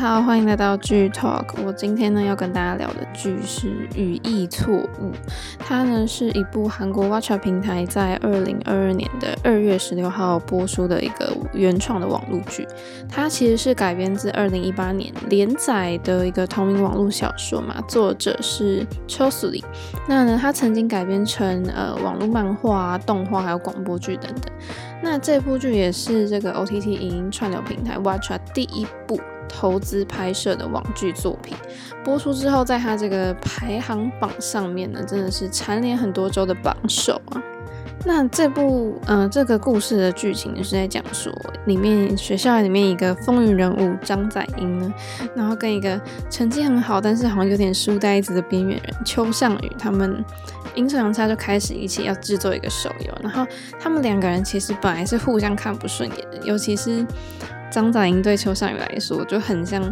好，欢迎来到剧 Talk。我今天呢要跟大家聊的剧是《语义错误》，它呢是一部韩国 Watcha 平台在二零二二年的二月十六号播出的一个原创的网络剧。它其实是改编自二零一八年连载的一个同名网络小说嘛，作者是秋素里。那呢，它曾经改编成呃网络漫画、动画还有广播剧等等。那这部剧也是这个 OTT 影音串流平台 Watcha 第一部投资拍摄的网剧作品，播出之后，在它这个排行榜上面呢，真的是蝉联很多周的榜首啊。那这部呃这个故事的剧情呢，是在讲说，里面学校里面一个风云人物张载英呢，然后跟一个成绩很好，但是好像有点书呆子的边缘人邱尚宇他们。阴错阳差就开始一起要制作一个手游，然后他们两个人其实本来是互相看不顺眼的，尤其是张载英对邱尚宇来说就很像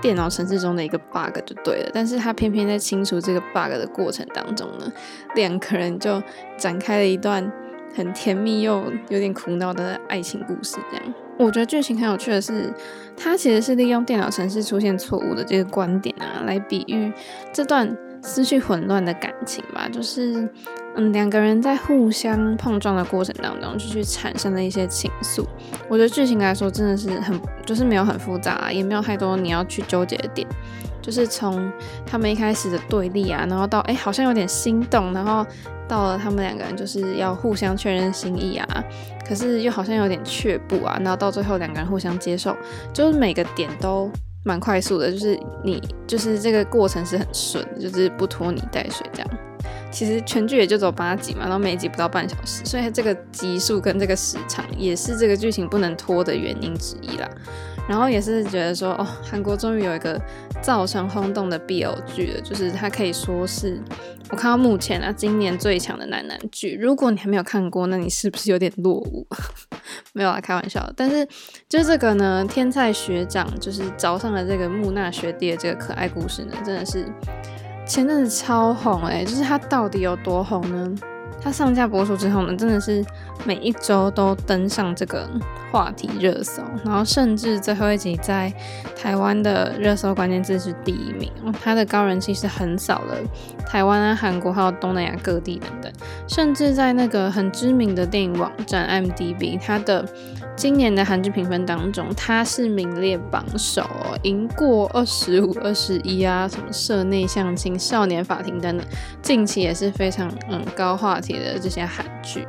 电脑程式中的一个 bug 就对了，但是他偏偏在清除这个 bug 的过程当中呢，两个人就展开了一段很甜蜜又有点苦恼的爱情故事。这样，我觉得剧情很有趣的是，他其实是利用电脑程式出现错误的这个观点啊，来比喻这段。思绪混乱的感情吧，就是嗯，两个人在互相碰撞的过程当中，就去产生了一些情愫。我觉得剧情来说真的是很，就是没有很复杂，也没有太多你要去纠结的点。就是从他们一开始的对立啊，然后到哎、好像有点心动，然后到了他们两个人就是要互相确认心意啊，可是又好像有点却步啊，然后到最后两个人互相接受，就是每个点都。蛮快速的，就是你就是这个过程是很顺，就是不拖泥带水这样。其实全剧也就走八集嘛，然后每集不到半小时，所以这个集数跟这个时长也是这个剧情不能拖的原因之一啦。然后也是觉得说，哦，韩国终于有一个造成轰动的 BL 剧了，就是它可以说是我看到目前啊今年最强的男男剧。如果你还没有看过，那你是不是有点落伍？没有啊，开玩笑。但是就这个呢，天才学长就是找上了这个木讷学弟的这个可爱故事呢，真的是前阵子超红诶、就是它到底有多红呢？它上架播出之后呢，真的是每一周都登上这个话题热搜，然后甚至最后一集在台湾的热搜关键字是第一名。它的高人气是横扫了台湾啊、韩国还有东南亚各地等等，甚至在那个很知名的电影网站 m d b 它的今年的韩剧评分当中，它是名列榜首哦，赢过二十五、二十一啊，什么社内相亲、少年法庭等等，近期也是非常嗯高话题的这些韩剧。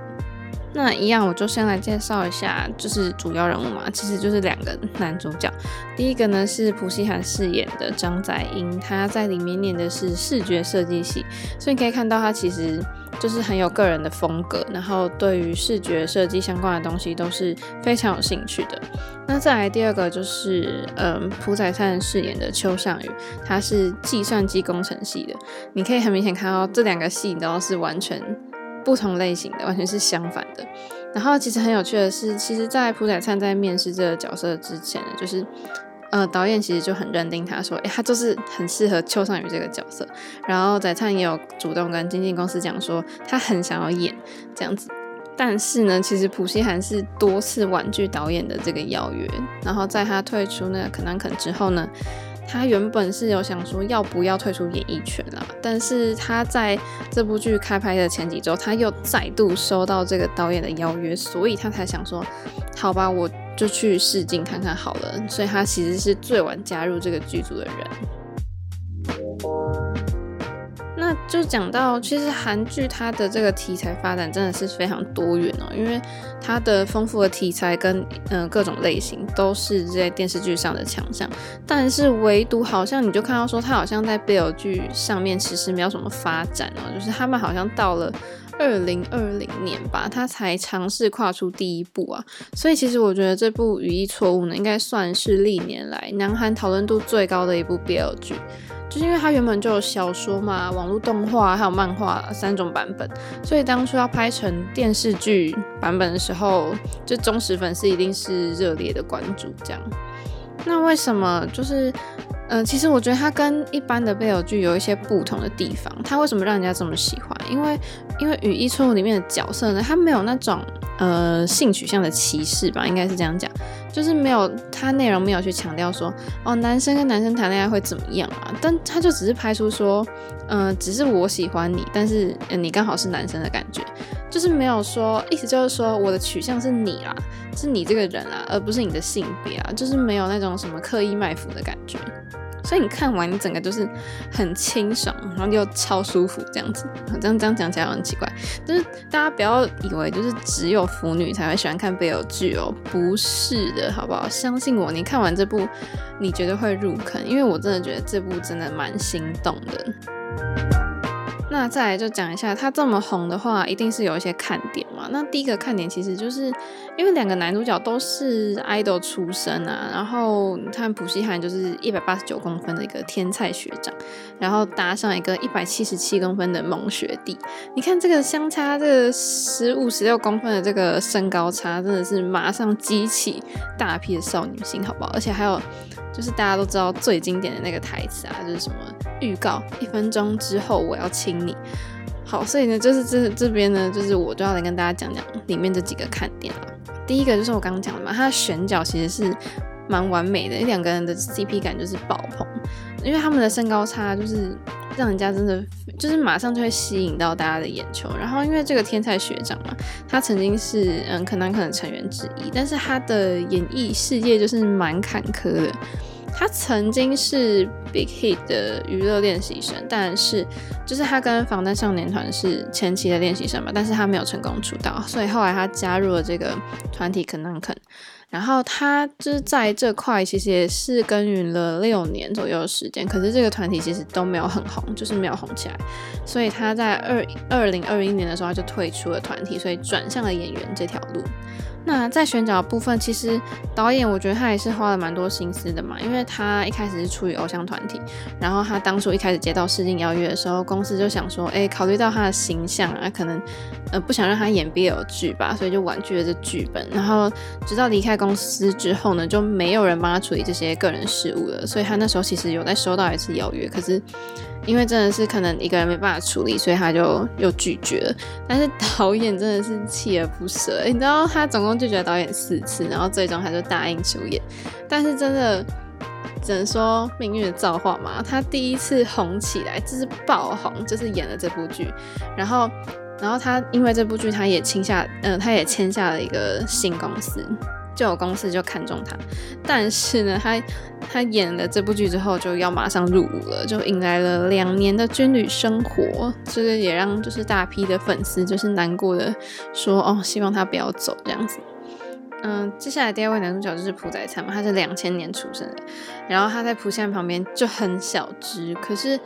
那一样，我就先来介绍一下，就是主要人物嘛，其实就是两个男主角。第一个呢是朴熙涵饰演的张载英，他在里面念的是视觉设计系，所以你可以看到他其实就是很有个人的风格，然后对于视觉设计相关的东西都是非常有兴趣的。那再来第二个就是，嗯，朴宰灿饰演的邱尚宇，他是计算机工程系的，你可以很明显看到这两个系都是完全。不同类型的，完全是相反的。然后其实很有趣的是，其实，在朴宰灿在面试这个角色之前，就是呃，导演其实就很认定他说，诶，他就是很适合邱尚宇这个角色。然后宰灿也有主动跟经纪公司讲说，他很想要演这样子。但是呢，其实朴熙涵是多次婉拒导演的这个邀约。然后在他退出那个肯南肯之后呢，他原本是有想说要不要退出演艺圈啦，但是他在这部剧开拍的前几周，他又再度收到这个导演的邀约，所以他才想说，好吧，我就去试镜看看好了。所以他其实是最晚加入这个剧组的人。那就讲到，其实韩剧它的这个题材发展真的是非常多元哦，因为它的丰富的题材跟嗯、各种类型都是在电视剧上的强项，但是唯独好像你就看到说，它好像在 BL 剧上面其实没有什么发展哦，就是他们好像到了二零二零年吧，他才尝试跨出第一步啊，所以其实我觉得这部《语义错误》呢，应该算是历年来南韩讨论度最高的一部 BL 剧。就是因为它原本就有小说嘛，网络动画还有漫画三种版本，所以当初要拍成电视剧版本的时候，就忠实粉丝一定是热烈的关注这样。那为什么就是，嗯、其实我觉得它跟一般的 BL 剧有一些不同的地方。它为什么让人家这么喜欢？因为因为《雨衣错误》里面的角色呢，他没有那种呃性取向的歧视吧，应该是这样讲，就是没有他内容没有去强调说哦男生跟男生谈恋爱会怎么样啊，但他就只是拍出说，嗯、只是我喜欢你，但是、你刚好是男生的感觉，就是没有说意思就是说我的取向是你啦，是你这个人啊，而不是你的性别啊，就是没有那种什么刻意卖腐的感觉。所以你看完，你整个就是很清爽，然后又超舒服这样子。这样这样讲起来很奇怪，就是大家不要以为就是只有腐女才会喜欢看 BL 剧哦，不是的，好不好？相信我，你看完这部，你绝对会入坑，因为我真的觉得这部真的蛮心动的。那再来就讲一下，他这么红的话，一定是有一些看点嘛。那第一个看点其实就是因为两个男主角都是 idol 出身啊，然后你看朴熙汉就是一百八十九公分的一个天菜学长，然后搭上一个一百七十七公分的萌学弟，你看这个相差这个十五十六公分的这个身高差，真的是马上激起大批的少女心，好不好？而且还有。就是大家都知道最经典的那个台词啊，就是什么预告一分钟之后我要亲你。好，所以呢，就是这这边呢，就是我就要来跟大家讲讲里面这几个看点了。第一个就是我刚刚讲的嘛，它的选角其实是蛮完美的，两个人的 CP 感就是爆棚，因为他们的身高差就是让人家真的就是马上就会吸引到大家的眼球。然后因为这个天才学长嘛，他曾经是嗯可能可能成员之一，但是他的演艺事业就是蛮坎坷的。他曾经是 Big Hit 的娱乐练习生，但是就是他跟防弹少年团是前期的练习生嘛，但是他没有成功出道，所以后来他加入了这个团体 K'NANK'N，然后他就是在这块其实也是耕耘了六年左右的时间，可是这个团体其实都没有很红，就是没有红起来，所以他在二二零二一年的时候他就退出了团体，所以转向了演员这条路。那在选角部分，其实导演我觉得他也是花了蛮多心思的嘛，因为他一开始是出于偶像团体，然后他当初一开始接到试镜邀约的时候，公司就想说，哎，考虑到他的形象啊，可能呃不想让他演 BL 剧吧，所以就婉拒了这剧本。然后直到离开公司之后呢，就没有人帮他处理这些个人事务了，所以他那时候其实有在收到一次邀约，可是。因为真的是可能一个人没办法处理，所以他就又拒绝了。但是导演真的是锲而不舍，你知道他总共拒绝导演四次，然后最终他就答应出演。但是真的只能说命运的造化嘛，他第一次红起来就是爆红，就是演了这部剧，然后然后他因为这部剧他也签下，嗯、他也签下了一个新公司。就有公司就看中他，但是呢，他他演了这部剧之后就要马上入伍了，就迎来了两年的军旅生活，这个也让就是大批的粉丝就是难过的说哦，希望他不要走这样子。嗯，接下来第二位男主角就是朴宰灿嘛，他是两千年出生的，然后他在朴信旁边就很小只，可是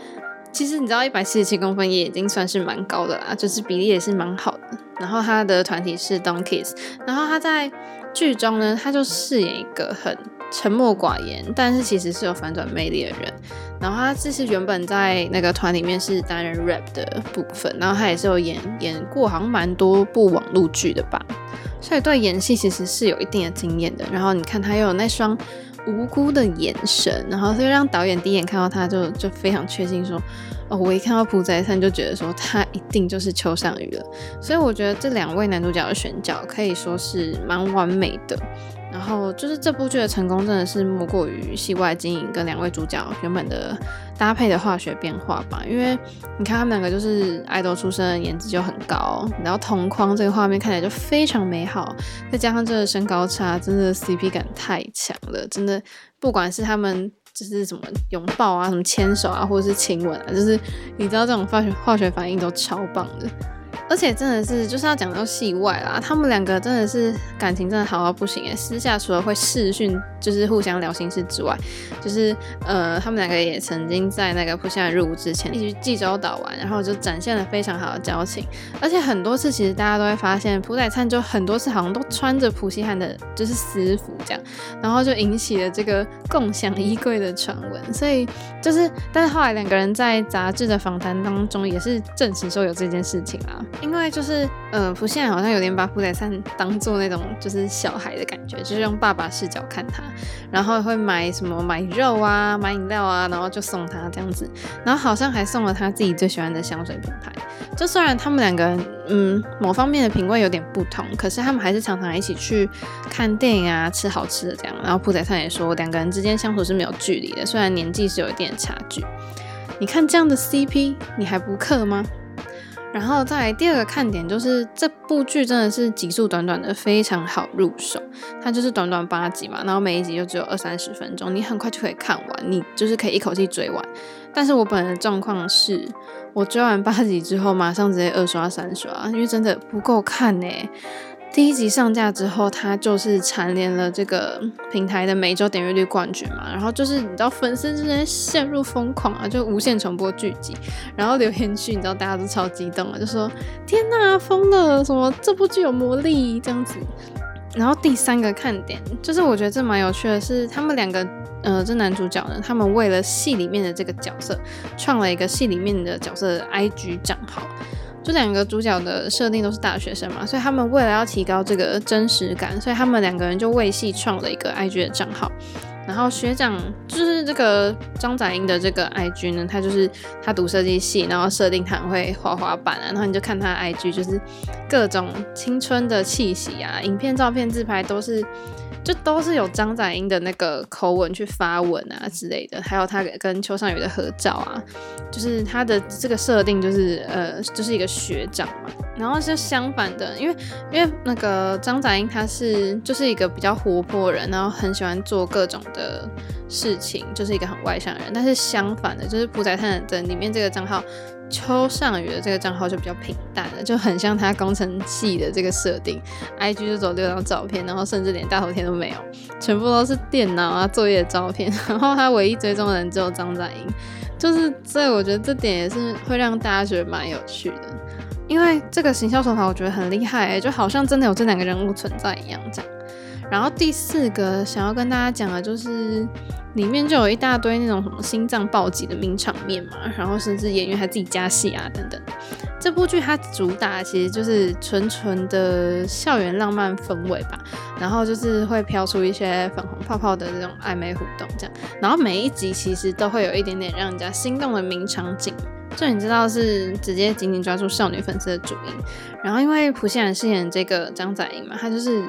其实你知道一百七十七公分也已经算是蛮高的啦，就是比例也是蛮好的。然后他的团体是 Dawn Kids，然后他在。剧中呢，他就饰演一个很沉默寡言，但是其实是有反转魅力的人。然后他这是原本在那个团里面是担任 rap 的部分，然后他也是有演演过好像蛮多部网络剧的吧，所以对演戏其实是有一定的经验的。然后你看他又有那双无辜的眼神，然后所以让导演第一眼看到他就就非常确信说。哦，我一看到朴宰灿就觉得说他一定就是邱尚宇了，所以我觉得这两位男主角的选角可以说是蛮完美的。然后就是这部剧的成功真的是莫过于戏外经营跟两位主角原本的搭配的化学变化吧。因为你看他们两个就是爱豆出身，颜值就很高，然后同框这个画面看起来就非常美好，再加上这个身高差，真的 CP 感太强了，真的不管是他们。就是什么拥抱啊，什么牵手啊，或者是亲吻啊，就是你知道这种化学化学反应都超棒的。而且真的是，就是要讲到戏外啦，他们两个真的是感情真的好到不行诶。私下除了会视讯，就是互相聊心事之外，就是呃，他们两个也曾经在那个朴信汉入伍之前一起去济州岛玩，然后就展现了非常好的交情。而且很多次其实大家都会发现，朴宰灿就很多次好像都穿着朴信汉的就是私服这样，然后就引起了这个共享衣柜的传闻。所以就是，但是后来两个人在杂志的访谈当中也是证实说有这件事情啊。因为就是呃，朴信爱好像有点把朴宰灿当做那种就是小孩的感觉，就是用爸爸视角看他，然后会买什么买肉啊，买饮料啊，然后就送他这样子，然后好像还送了他自己最喜欢的香水品牌。就虽然他们两个嗯某方面的品味有点不同，可是他们还是常常一起去看电影啊，吃好吃的这样。然后朴宰灿也说，两个人之间相处是没有距离的，虽然年纪是有一点差距。你看这样的 CP，你还不克吗？然后再来第二个看点就是这部剧真的是集数短短的，非常好入手。它就是短短八集嘛，然后每一集就只有二三十分钟，你很快就可以看完，你就是可以一口气追完。但是我本人的状况是，我追完八集之后，马上直接二刷三刷，因为真的不够看呢。第一集上架之后，它就是蝉联了这个平台的每周点阅率冠军嘛。然后就是你知道粉丝之间陷入疯狂啊，就无限重播剧集，然后留言区你知道大家都超激动啊，就说天呐，疯了，什么这部剧有魔力这样子。然后第三个看点就是我觉得这蛮有趣的是，他们两个呃这男主角呢，他们为了戏里面的这个角色创了一个戏里面的角色的 IG 账号。这两个主角的设定都是大学生嘛，所以他们为了要提高这个真实感，所以他们两个人就为戏创了一个 IG 的账号。然后学长就是这个张载英的这个 IG 呢，他就是他读设计系，然后设定他会滑滑板啊，然后你就看他 IG，就是各种青春的气息啊，影片、照片、自拍都是。就都是有张载英的那个口吻去发文啊之类的，还有他跟邱尚宇的合照啊，就是他的这个设定就是呃就是一个学长嘛，然后是相反的，因为因为那个张载英他是就是一个比较活泼人，然后很喜欢做各种的事情，就是一个很外向的人，但是相反的，就是朴宰善的里面这个账号。邱尚宇的这个账号就比较平淡了，就很像他工程系的这个设定，IG 就走六张照片，然后甚至连大头贴都没有，全部都是电脑啊作业的照片，然 后他唯一追踪的人只有张载英，就是所以我觉得这点也是会让大家觉得蛮有趣的，因为这个行销手法我觉得很厉害，就好像真的有这两个人物存在一样这样。然后第四个想要跟大家讲的就是。里面就有一大堆那种什么心脏暴击的名场面嘛，然后甚至演员还自己加戏啊等等。这部剧它主打其实就是纯纯的校园浪漫氛围吧，然后就是会飘出一些粉红泡泡的这种暧昧互动这样，然后每一集其实都会有一点点让人家心动的名场景，就你知道是直接紧紧抓住少女粉丝的主因。然后因为朴信爱饰演这个张载英嘛，他就是。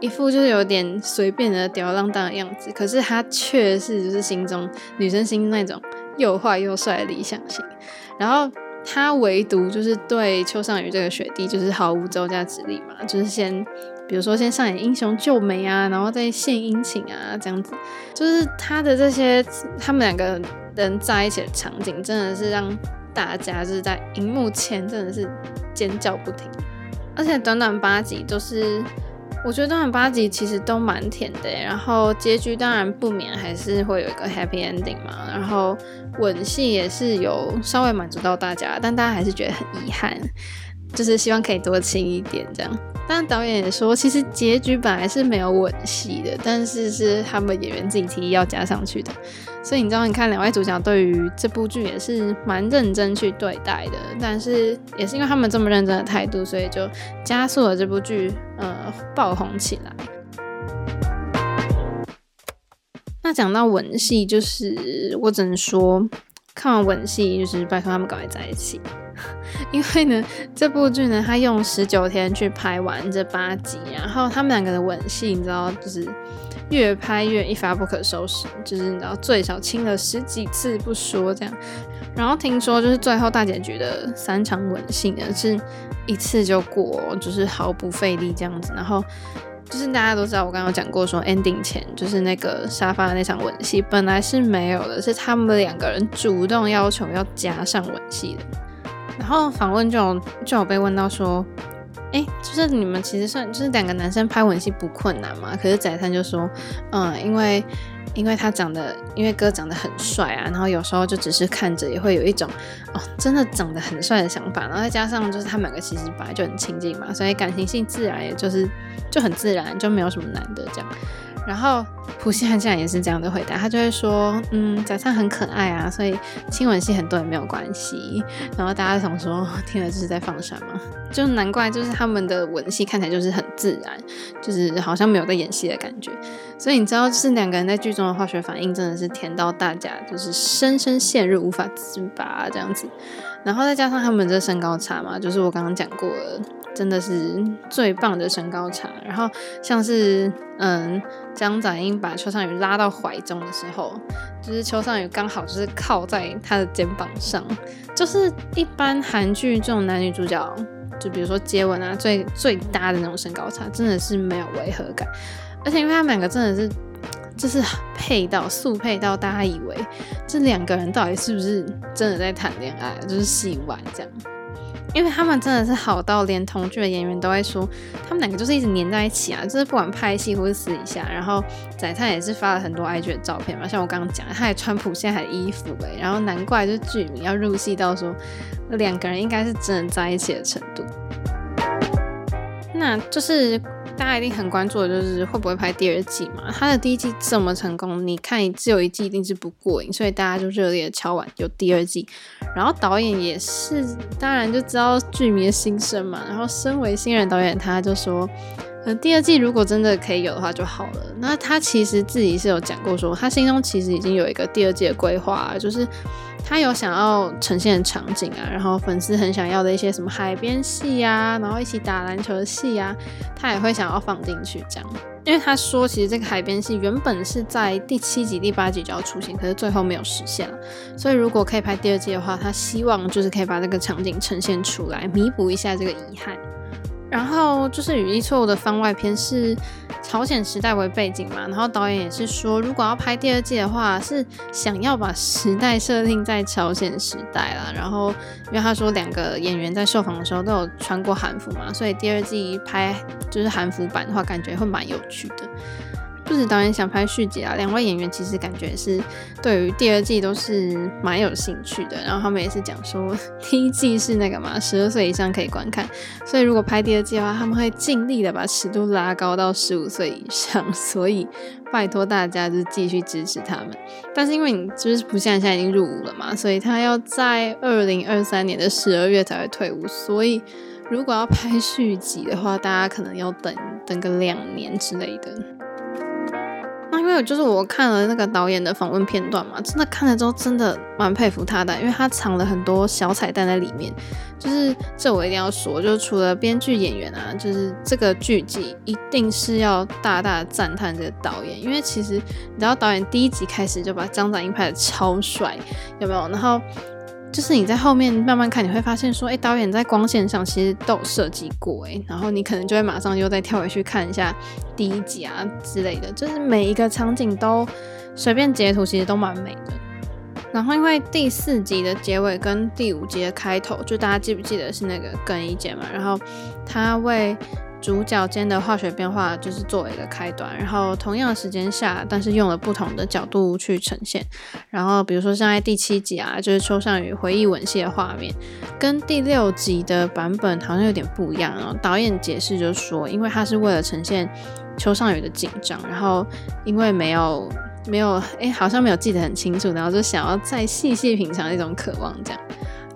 一副就是有点随便的吊儿郎当的样子，可是他却是就是心中女生心那种又坏又帅的理想型。然后他唯独就是对邱尚宇这个学弟就是毫无招架之力嘛，就是先比如说先上演英雄救美啊，然后再献殷勤啊这样子，就是他的这些他们两个人在一起的场景，真的是让大家就是在荧幕前真的是尖叫不停，而且短短八集就是。我觉得短短八集其实都蛮甜的，然后结局当然不免还是会有一个 happy ending 嘛，然后吻戏也是有稍微满足到大家，但大家还是觉得很遗憾，就是希望可以多亲一点这样。但导演也说，其实结局本来是没有吻戏的，但是是他们演员自己提议要加上去的。所以你知道，你看两位主角对于这部剧也是蛮认真去对待的，但是也是因为他们这么认真的态度，所以就加速了这部剧呃爆红起来。那讲到吻戏，就是我只能说，看完吻戏就是拜托他们赶快在一起，因为呢这部剧呢，他用十九天去拍完这八集，然后他们两个的吻戏，你知道就是。越拍越一发不可收拾，就是你知道最少亲了十几次不说这样，然后听说就是最后大结局的三场吻戏呢，是一次就过，就是毫不费力这样子。然后就是大家都知道，我刚刚讲过说 ending 前就是那个沙发的那场吻戏本来是没有的，是他们两个人主动要求要加上吻戏的。然后访问就有就有被问到说。哎、就是你们其实算就是两个男生拍吻戏不困难嘛？可是宰相就说，嗯，因为因为他长得，因为哥长得很帅啊，然后有时候就只是看着也会有一种哦，真的长得很帅的想法，然后再加上就是他们两个其实本来就很亲近嘛，所以感情性自然也就是就很自然，就没有什么难的这样。然后朴信惠竟然也是这样的回答，他就会说，嗯，宰灿很可爱啊，所以亲吻戏很多也没有关系。然后大家想说，天哪，这是在放闪吗？就难怪，就是他们的吻戏看起来就是很自然，就是好像没有在演戏的感觉。所以你知道，就是两个人在剧中的化学反应真的是甜到大家就是深深陷入无法自拔这样子。然后再加上他们这身高差嘛，就是我刚刚讲过了，真的是最棒的身高差。然后像是嗯，姜载英把邱尚宇拉到怀中的时候，就是邱尚宇刚好就是靠在他的肩膀上，就是一般韩剧这种男女主角，就比如说接吻啊，最最搭的那种身高差，真的是没有违和感。而且因为他们两个真的是，就是配到速配到，大家以为这两个人到底是不是真的在谈恋爱，就是戏玩这样。因为他们真的是好到连同剧的演员都会说，他们两个就是一直黏在一起啊，就是不管拍戏或是私底下。然后宰灿也是发了很多 IG 的照片嘛，像我刚刚讲，他还穿朴信惠的衣服哎、然后难怪就是剧迷要入戏到说，两个人应该是真的在一起的程度。那就是。大家一定很关注的就是会不会拍第二季嘛？他的第一季这么成功，你看只有一季一定是不过瘾，所以大家就热烈的敲碗有第二季。然后导演也是，当然就知道剧迷的心声嘛。然后身为新人导演，他就说，呃，第二季如果真的可以有的话就好了。那他其实自己是有讲过说，他心中其实已经有一个第二季的规划，就是。他有想要呈现的场景啊，然后粉丝很想要的一些什么海边戏啊，然后一起打篮球的戏啊，他也会想要放进去这样。因为他说，其实这个海边戏原本是在第七集、第八集就要出现，可是最后没有实现了。所以如果可以拍第二季的话，他希望就是可以把这个场景呈现出来，弥补一下这个遗憾。然后就是《语义错误》的番外篇是朝鲜时代为背景嘛，然后导演也是说，如果要拍第二季的话，是想要把时代设定在朝鲜时代啦。然后因为他说两个演员在受访的时候都有穿过韩服嘛，所以第二季拍就是韩服版的话，感觉会蛮有趣的。不止导演想拍续集啊，两位演员其实感觉是对于第二季都是蛮有兴趣的。然后他们也是讲说，第一季是那个嘛，十二岁以上可以观看，所以如果拍第二季的话，他们会尽力的把尺度拉高到十五岁以上。所以拜托大家就继续支持他们。但是因为你就是不像现在已经入伍了嘛，所以他要在二零二三年的十二月才会退伍。所以如果要拍续集的话，大家可能要等等个两年之类的。因为就是我看了那个导演的访问片段嘛，真的看了之后真的蛮佩服他的，因为他藏了很多小彩蛋在里面。就是这我一定要说，就是除了编剧演员啊，就是这个剧集一定是要大大赞叹这个导演，因为其实你知道导演第一集开始就把张展英拍的超帅，有没有？然后。就是你在后面慢慢看，你会发现说，哎、导演在光线上其实都有设计过，哎，然后你可能就会马上又再跳回去看一下第一集啊之类的，就是每一个场景都随便截图，其实都蛮美的。然后因为第四集的结尾跟第五集的开头，就大家记不记得是那个更衣间嘛？然后他为主角间的化学变化就是作为一个开端，然后同样的时间下，但是用了不同的角度去呈现。然后比如说像在第七集啊，就是邱尚宇回忆吻戏的画面，跟第六集的版本好像有点不一样。哦导演解释就说，因为他是为了呈现邱尚宇的紧张，然后因为没有没有哎，好像没有记得很清楚，然后就想要再细细品尝一种渴望这样。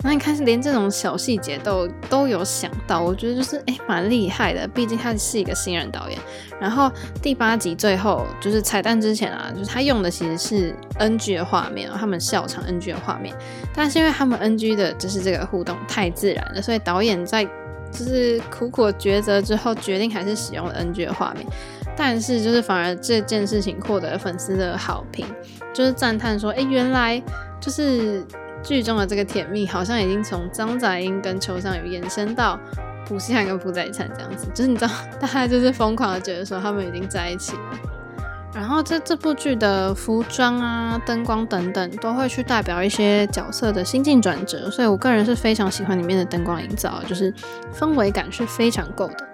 那你看，是连这种小细节都都有想到，我觉得就是哎，蛮厉害的。毕竟他是一个新人导演。然后第八集最后就是彩蛋之前啊，就是他用的其实是 NG 的画面，他们笑场 NG 的画面。但是因为他们 NG 的就是这个互动太自然了，所以导演在就是苦苦抉择之后，决定还是使用了 NG 的画面。但是就是反而这件事情获得粉丝的好评，就是赞叹说，哎，原来就是。剧中的这个甜蜜好像已经从张载英跟邱尚宇延伸到朴信惠跟朴宰灿这样子，就是你知道，大家就是疯狂的觉得说他们已经在一起了。然后这这部剧的服装啊、灯光等等都会去代表一些角色的心境转折，所以我个人是非常喜欢里面的灯光营造，就是氛围感是非常够的。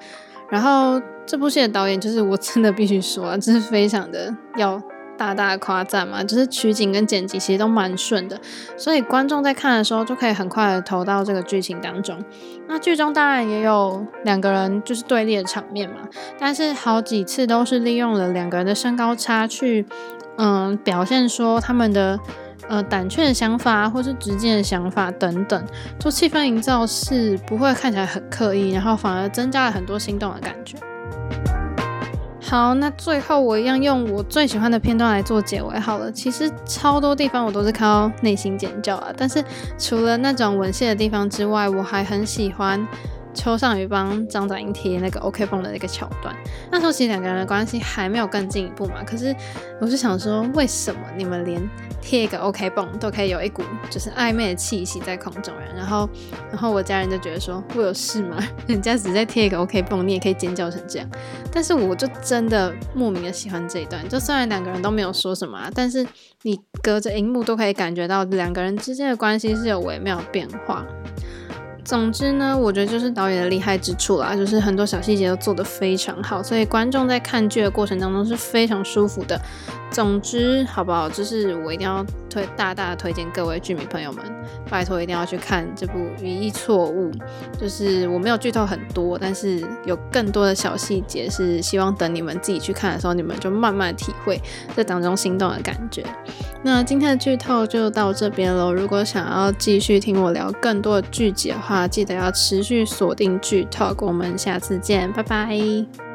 然后这部戏的导演就是我真的必须说啊，这是非常的要。大大夸赞嘛，就是取景跟剪辑其实都蛮顺的，所以观众在看的时候就可以很快的投到这个剧情当中。那剧中当然也有两个人就是对立的场面嘛，但是好几次都是利用了两个人的身高差去，嗯，表现说他们的呃胆怯的想法或是直接的想法等等，做气氛营造是不会看起来很刻意，然后反而增加了很多心动的感觉。好，那最后我一样用我最喜欢的片段来做结尾好了。其实超多地方我都是靠内心尖叫啊，但是除了那种吻戏的地方之外，我还很喜欢。邱尚宇帮张展英贴那个 OK 绷的那个桥段，那时候其实两个人的关系还没有更进一步嘛。可是我是想说，为什么你们连贴一个 OK 绷都可以有一股就是暧昧的气息在空中？然后，然后我家人就觉得说，我有事吗？人家只在贴一个 OK 绷，你也可以尖叫成这样。但是我就真的莫名的喜欢这一段，就虽然两个人都没有说什么，但是你隔着荧幕都可以感觉到两个人之间的关系是有微妙的变化。总之呢，我觉得就是导演的厉害之处啦，就是很多小细节都做得非常好，所以观众在看剧的过程当中是非常舒服的。总之，好不好？就是我一定要推大大的推荐各位剧迷朋友们，拜托一定要去看这部《语义错误》。就是我没有剧透很多，但是有更多的小细节是希望等你们自己去看的时候，你们就慢慢体会这当中心动的感觉。那今天的剧透就到这边喽。如果想要继续听我聊更多的剧集的话话，记得要持续锁定剧透。我们下次见，拜拜。